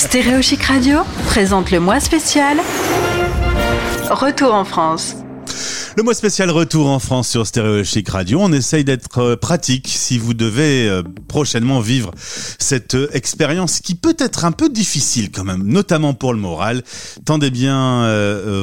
Stéréochic Radio présente le mois spécial Retour en France. Le mois spécial retour en France sur Stéréo Chic Radio. On essaye d'être euh, pratique si vous devez euh, prochainement vivre cette euh, expérience qui peut être un peu difficile quand même, notamment pour le moral. Tendez bien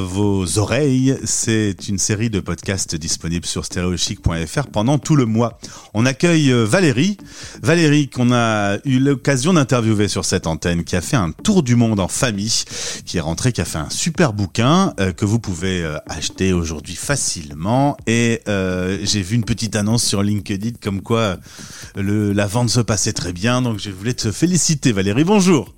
vos oreilles. C'est une série de podcasts disponibles sur stéréochic.fr pendant tout le mois. On accueille Valérie. Valérie qu'on a eu l'occasion d'interviewer sur cette antenne, qui a fait un tour du monde en famille, qui est rentrée, qui a fait un super bouquin que vous pouvez acheter aujourd'hui facilement facilement. Et euh, j'ai vu une petite annonce sur LinkedIn comme quoi le, la vente se passait très bien. Donc je voulais te féliciter Valérie. Bonjour.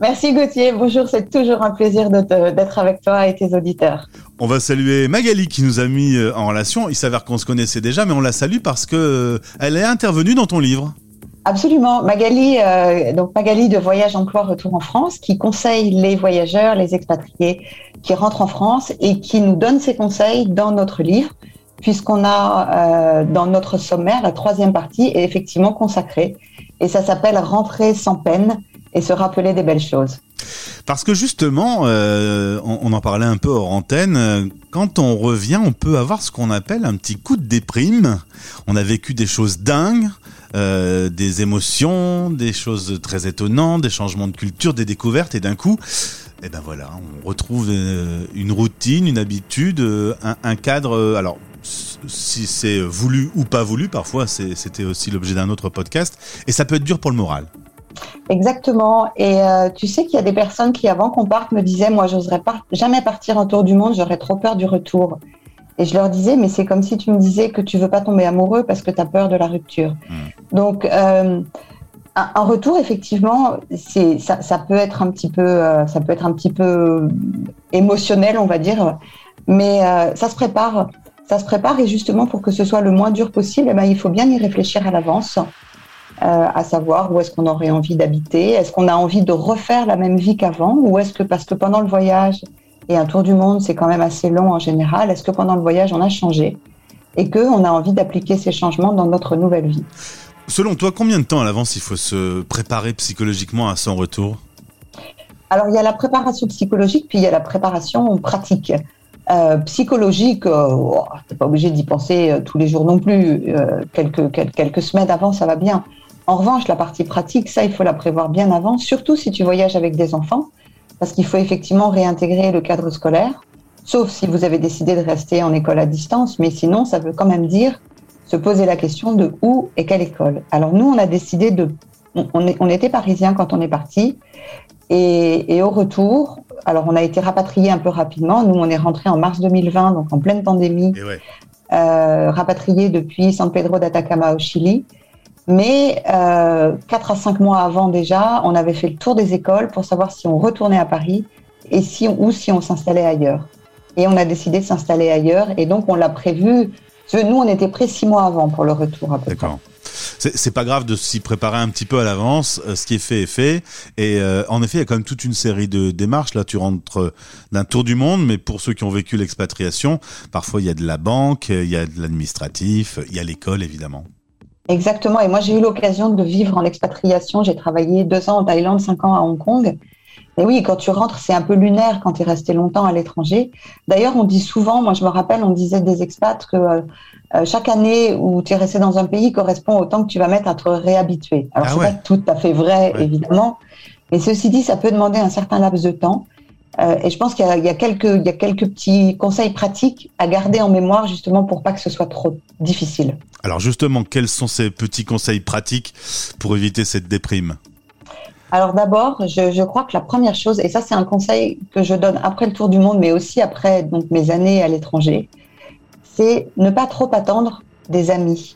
Merci Gauthier, bonjour, c'est toujours un plaisir d'être avec toi et tes auditeurs. On va saluer Magali qui nous a mis euh, en relation. Il s'avère qu'on se connaissait déjà, mais on la salue parce que euh, elle est intervenue dans ton livre. Absolument. Magali, euh, donc Magali de Voyage Emploi Retour en France, qui conseille les voyageurs, les expatriés qui rentrent en France et qui nous donne ses conseils dans notre livre, puisqu'on a euh, dans notre sommaire la troisième partie est effectivement consacrée et ça s'appelle Rentrer sans peine et se rappeler des belles choses. Parce que justement, euh, on, en parlait un peu hors antenne, quand on revient, on peut avoir ce qu'on appelle un petit coup de déprime. On a vécu des choses dingues, euh, des émotions, des choses très étonnantes, des changements de culture, des découvertes, et d'un coup, et eh ben voilà, on retrouve euh, une routine, une habitude, euh, un, un cadre. alors, si c'est voulu ou pas voulu, parfois c'était aussi l'objet d'un autre podcast, et ça peut être dur pour le moral. Exactement. Et euh, tu sais qu'il y a des personnes qui, avant qu'on parte, me disaient, moi, j'oserais pas jamais partir un tour du monde, j'aurais trop peur du retour. Et je leur disais, mais c'est comme si tu me disais que tu veux pas tomber amoureux parce que tu as peur de la rupture. Hmm. Donc, euh, un, retour, effectivement, ça, peut être un petit peu, euh, ça peut être un petit peu émotionnel, on va dire, mais ça se prépare. Ça se prépare et justement pour que ce soit le moins dur possible, eh ben, il faut bien y réfléchir à l'avance. Euh, à savoir où est-ce qu'on aurait envie d'habiter, est-ce qu'on a envie de refaire la même vie qu'avant, ou est-ce que parce que pendant le voyage, et un tour du monde c'est quand même assez long en général, est-ce que pendant le voyage on a changé et qu'on a envie d'appliquer ces changements dans notre nouvelle vie? Selon toi, combien de temps à l'avance il faut se préparer psychologiquement à son retour Alors il y a la préparation psychologique, puis il y a la préparation pratique. Euh, psychologique, euh, oh, tu n'es pas obligé d'y penser euh, tous les jours non plus. quelques, quelques, quelques semaines avant, ça va bien. En revanche, la partie pratique, ça, il faut la prévoir bien avant, surtout si tu voyages avec des enfants, parce qu'il faut effectivement réintégrer le cadre scolaire, sauf si vous avez décidé de rester en école à distance, mais sinon, ça veut quand même dire se poser la question de où et quelle école. Alors nous, on a décidé de... On, est, on était parisiens quand on est parti, et, et, au retour, alors on a été rapatrié un peu rapidement. Nous, on est rentré en mars 2020, donc en pleine pandémie, ouais. euh, rapatrié depuis San Pedro d'Atacama au Chili. Mais euh, quatre à cinq mois avant déjà, on avait fait le tour des écoles pour savoir si on retournait à Paris et si ou si on s'installait ailleurs. Et on a décidé de s'installer ailleurs et donc on l'a prévu. Nous, on était prêts six mois avant pour le retour à peu près. C'est pas grave de s'y préparer un petit peu à l'avance. Euh, ce qui est fait est fait. Et euh, en effet, il y a quand même toute une série de démarches. Là, tu rentres euh, d'un tour du monde, mais pour ceux qui ont vécu l'expatriation, parfois il y a de la banque, il y a de l'administratif, il y a l'école évidemment. Exactement. Et moi, j'ai eu l'occasion de vivre en expatriation. J'ai travaillé deux ans en Thaïlande, cinq ans à Hong Kong. Et oui, quand tu rentres, c'est un peu lunaire quand tu es resté longtemps à l'étranger. D'ailleurs, on dit souvent, moi je me rappelle, on disait des expats que euh, euh, chaque année où tu es resté dans un pays correspond au temps que tu vas mettre à te réhabituer. Alors, ah c'est pas tout à fait vrai, évidemment. Mais ceci dit, ça peut demander un certain laps de temps. Euh, et je pense qu'il y, y, a quelques, il y a quelques petits conseils pratiques à garder en mémoire justement pour pas que ce soit trop difficile. Alors justement, quels sont ces petits conseils pratiques pour éviter cette déprime? Alors d'abord, je, je, crois que la première chose, et ça c'est un conseil que je donne après le tour du monde, mais aussi après donc mes années à l'étranger, c'est ne pas trop attendre des amis.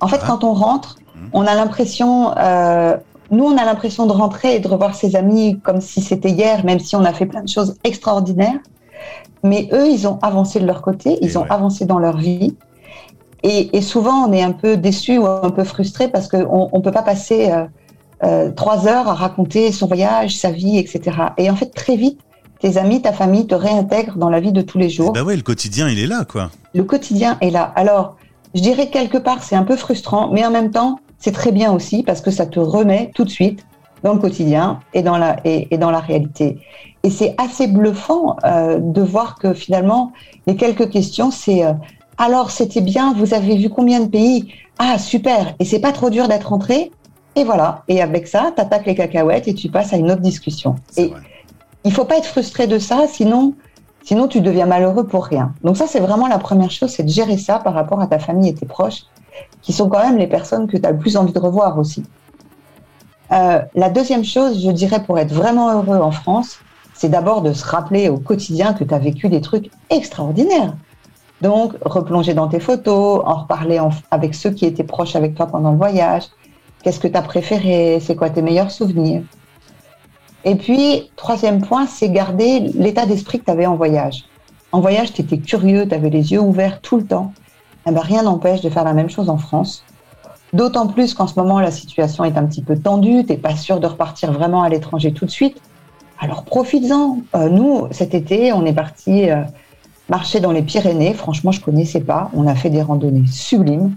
En fait, ah. quand on rentre, mmh. on a l'impression, euh, nous, on a l'impression de rentrer et de revoir ses amis comme si c'était hier, même si on a fait plein de choses extraordinaires. Mais eux, ils ont avancé de leur côté, ils ont avancé dans leur vie. Et, et, souvent, on est un peu déçu ou un peu frustré parce qu'on ne peut pas passer euh, euh, trois heures à raconter son voyage, sa vie, etc. Et en fait, très vite, tes amis, ta famille te réintègrent dans la vie de tous les jours. Bah ouais, le quotidien, il est là, quoi. Le quotidien est là. Alors, je dirais quelque part, c'est un peu frustrant, mais en même temps, c'est très bien aussi parce que ça te remet tout de suite dans le quotidien et dans la, et, dans la réalité. Et c'est assez bluffant euh, de voir que finalement, les quelques questions, c'est euh, alors c'était bien, vous avez vu combien de pays? Ah super, et c'est pas trop dur d'être entré Et voilà, et avec ça, tu attaques les cacahuètes et tu passes à une autre discussion. Et il faut pas être frustré de ça, sinon, sinon tu deviens malheureux pour rien. Donc ça, c'est vraiment la première chose, c'est de gérer ça par rapport à ta famille et tes proches, qui sont quand même les personnes que tu as le plus envie de revoir aussi. Euh, la deuxième chose, je dirais, pour être vraiment heureux en France, c'est d'abord de se rappeler au quotidien que tu as vécu des trucs extraordinaires. Donc, replonger dans tes photos, en reparler avec ceux qui étaient proches avec toi pendant le voyage. Qu'est-ce que tu as préféré? C'est quoi tes meilleurs souvenirs? Et puis, troisième point, c'est garder l'état d'esprit que tu avais en voyage. En voyage, tu étais curieux, tu avais les yeux ouverts tout le temps. Eh ben, rien n'empêche de faire la même chose en France. D'autant plus qu'en ce moment, la situation est un petit peu tendue, tu n'es pas sûr de repartir vraiment à l'étranger tout de suite. Alors profites-en. Euh, nous, cet été, on est parti euh, marcher dans les Pyrénées. Franchement, je connaissais pas. On a fait des randonnées sublimes.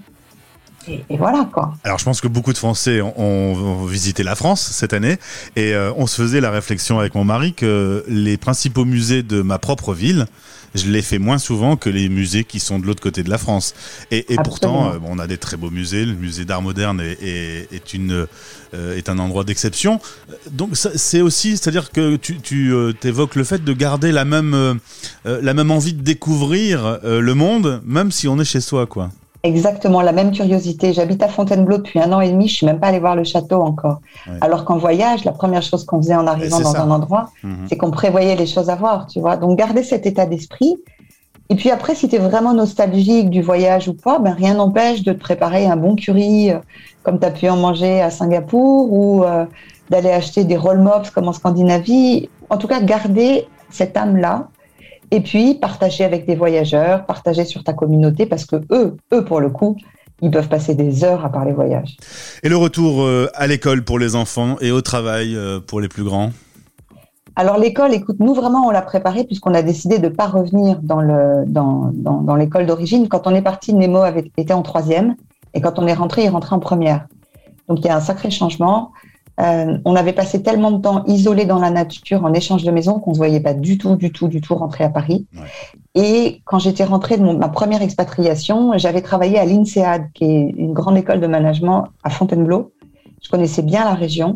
Et, voilà quoi. Alors je pense que beaucoup de Français ont, visité la France cette année et euh, on se faisait la réflexion avec mon mari que les principaux musées de ma propre ville, je les fais moins souvent que les musées qui sont de l'autre côté de la France. Et, pourtant, euh, on a des très beaux musées. Le musée d'art moderne est, une, euh, est un endroit d'exception. Donc c'est aussi, c'est-à-dire que tu, tu évoques le fait de garder la même, la même envie de découvrir le monde, même si on est chez soi, quoi. Exactement, la même curiosité. J'habite à Fontainebleau depuis un an et demi, je suis même pas allée voir le château encore. Alors qu'en voyage, la première chose qu'on faisait en arrivant dans un endroit, mhm. c'est qu'on prévoyait les choses à voir, tu vois. Donc garder cet état d'esprit. Et puis après, si tu es vraiment nostalgique du voyage ou pas, ben rien n'empêche de te préparer un bon curry euh, comme tu as pu en manger à Singapour ou euh, d'aller acheter des roll mops comme en Scandinavie. En tout cas, garder cette âme-là et puis partager avec des voyageurs, partager sur ta communauté parce que eux, eux pour le coup, ils peuvent passer des heures à parler voyage. Et le retour euh, à l'école pour les enfants et au travail euh, pour les plus grands? Alors l'école, écoute, nous vraiment on l'a préparé puisqu'on a décidé de ne pas revenir dans le dans, dans, dans l'école d'origine. Quand on est parti, Nemo avait été en troisième et quand on est rentré, il rentrait en première. Donc il y a un sacré changement. Euh, on avait passé tellement de temps isolé dans la nature en échange de maison qu'on ne se voyait pas du tout, du tout, du tout rentrer à Paris. Et quand j'étais rentrée de ma première expatriation, j'avais travaillé à l'INSEAD, qui est une grande école de management à Fontainebleau. Je connaissais bien la région.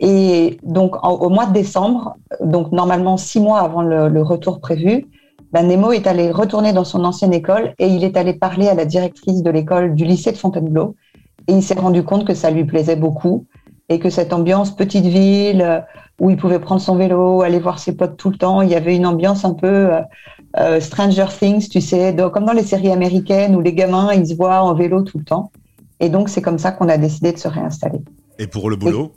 Et donc, au mois de décembre, donc normalement six mois avant le, retour prévu, ben Nemo est allé retourner dans son ancienne école et il est allé parler à la directrice de l'école du lycée de Fontainebleau. Et il s'est rendu compte que ça lui plaisait beaucoup et que cette ambiance petite ville euh, où il pouvait prendre son vélo, aller voir ses potes tout le temps, il y avait une ambiance un peu euh, euh, Stranger Things, tu sais, comme dans les séries américaines où les gamins ils se voient en vélo tout le temps. Et donc c'est comme ça qu'on a décidé de se réinstaller. Et pour le boulot?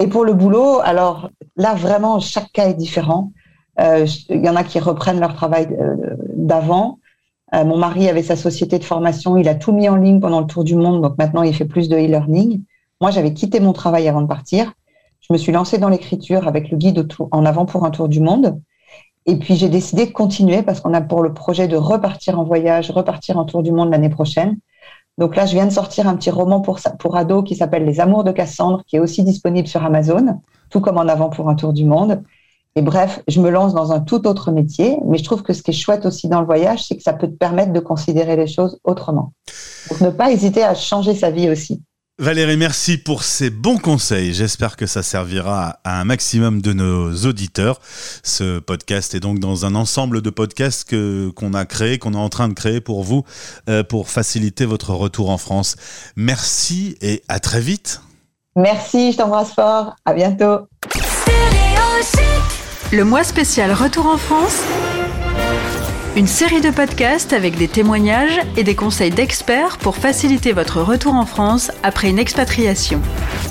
Et, pour le boulot, alors là vraiment chaque cas est différent. Il y en a qui reprennent leur travail d'avant. mon mari avait sa société de formation, il a tout mis en ligne pendant le tour du monde, donc maintenant il fait plus de e-learning. Moi, j'avais quitté mon travail avant de partir. Je me suis lancée dans l'écriture avec le guide en avant pour un tour du monde. Et puis, j'ai décidé de continuer parce qu'on a pour le projet de repartir en voyage, repartir en tour du monde l'année prochaine. Donc là, je viens de sortir un petit roman pour, pour ados qui s'appelle Les Amours de Cassandre, qui est aussi disponible sur Amazon, tout comme en avant pour un tour du monde. Et bref, je me lance dans un tout autre métier, mais je trouve que ce qui est chouette aussi dans le voyage, c'est que ça peut te permettre de considérer les choses autrement. Donc ne pas hésiter à changer sa vie aussi. Valérie, merci pour ces bons conseils. J'espère que ça servira à un maximum de nos auditeurs. Ce podcast est donc dans un ensemble de podcasts que, qu'on a créé, qu'on est en train de créer pour vous, euh, pour faciliter votre retour en France. Merci et à très vite. Merci, je t'embrasse fort. À bientôt. Le mois spécial Retour en France une série de podcasts avec des témoignages et des conseils d'experts pour faciliter votre retour en France après une expatriation.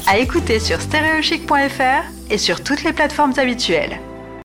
À écouter sur stereochic.fr et sur toutes les plateformes habituelles.